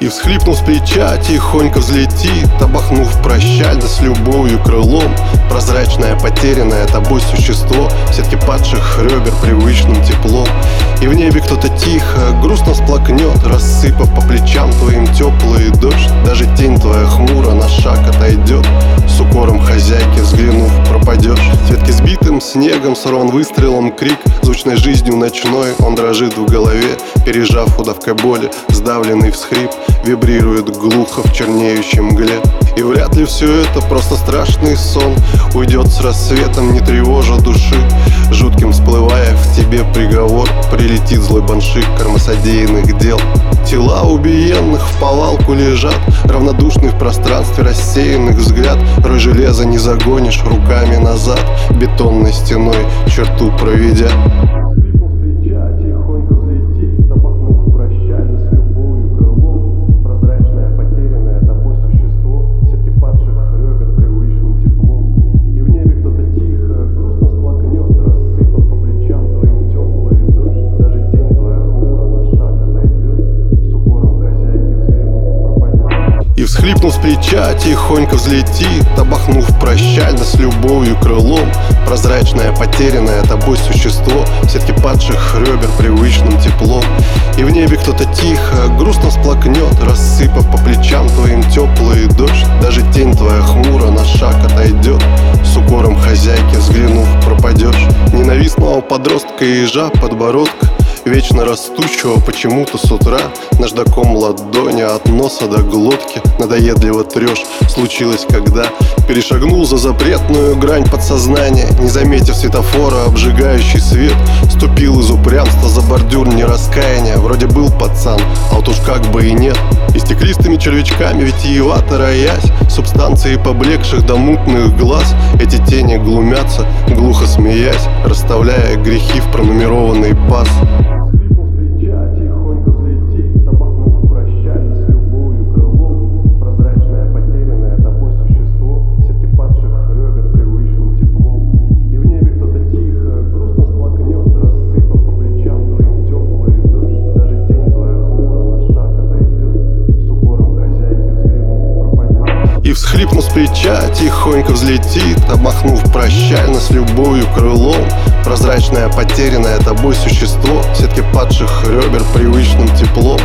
И всхлипнув с плеча, тихонько взлетит Обахнув прощально с любовью крылом. Прозрачное, потерянное тобой существо В сетке падших ребер привычным теплом. И в небе кто-то тихо, грустно сплакнет Рассыпав по плечам твоим теплый дождь. Даже тень твоя хмуро на шаг отойдет. С Снегом сорван выстрелом. Крик Звучной жизнью ночной он дрожит в голове Пережав удавкой боли, сдавленный всхрип Вибрирует глухо в чернеющем мгле все это просто страшный сон. Уйдет с рассветом, не тревожа души. Жутким всплывая в тебе приговор Прилетит злой баншик кормосодеянных дел. Тела убиенных в повалку лежат Равнодушный в пространстве рассеянных взгляд. Рой железа не загонишь руками назад Бетонной стеной черту проведя И всхлипнув с плеча, тихонько взлетит Обахнув прощально с любовью крылом. Прозрачное, потерянное тобой существо В сетке падших ребер привычным теплом. И в небе кто-то тихо, грустно сплакнет Рассыпав по плечам твоим теплый дождь. Даже тень твоя хмуро на шаг отойдет. С укором хозяйки взглянув пропадешь. Ненавистного подростка и ежа подбородка Вечно растущего почему-то с утра. Наждаком ладони от носа до глотки Надоедливо трешь. Случилось когда Перешагнул за запретную грань подсознания Не заметив светофора обжигающий свет Ступил из упрямства за бордюр нераскаяния Вроде был пацан, а вот уж как бы и нет. И стеклистыми червячками витиевато роясь Субстанции поблекших до мутных глаз. Эти тени глумятся, глухо смеясь Расставляя грехи в пронумерованный паз И всхлипнув с плеча, тихонько взлетит Обмахнув прощально с любовью крылом. Прозрачное, потерянное тобой существо В сетке падших ребер привычным теплом.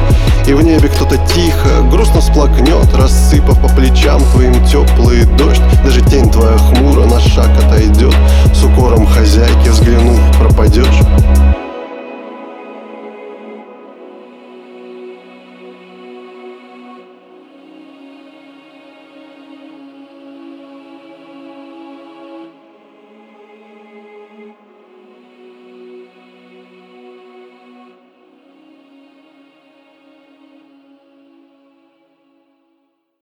И в небе кто-то тихо, грустно сплакнет Рассыпав по плечам твоим теплый дождь. Даже тень твоя хмуро на шаг отойдет С укором хозяйки взглянув пропадешь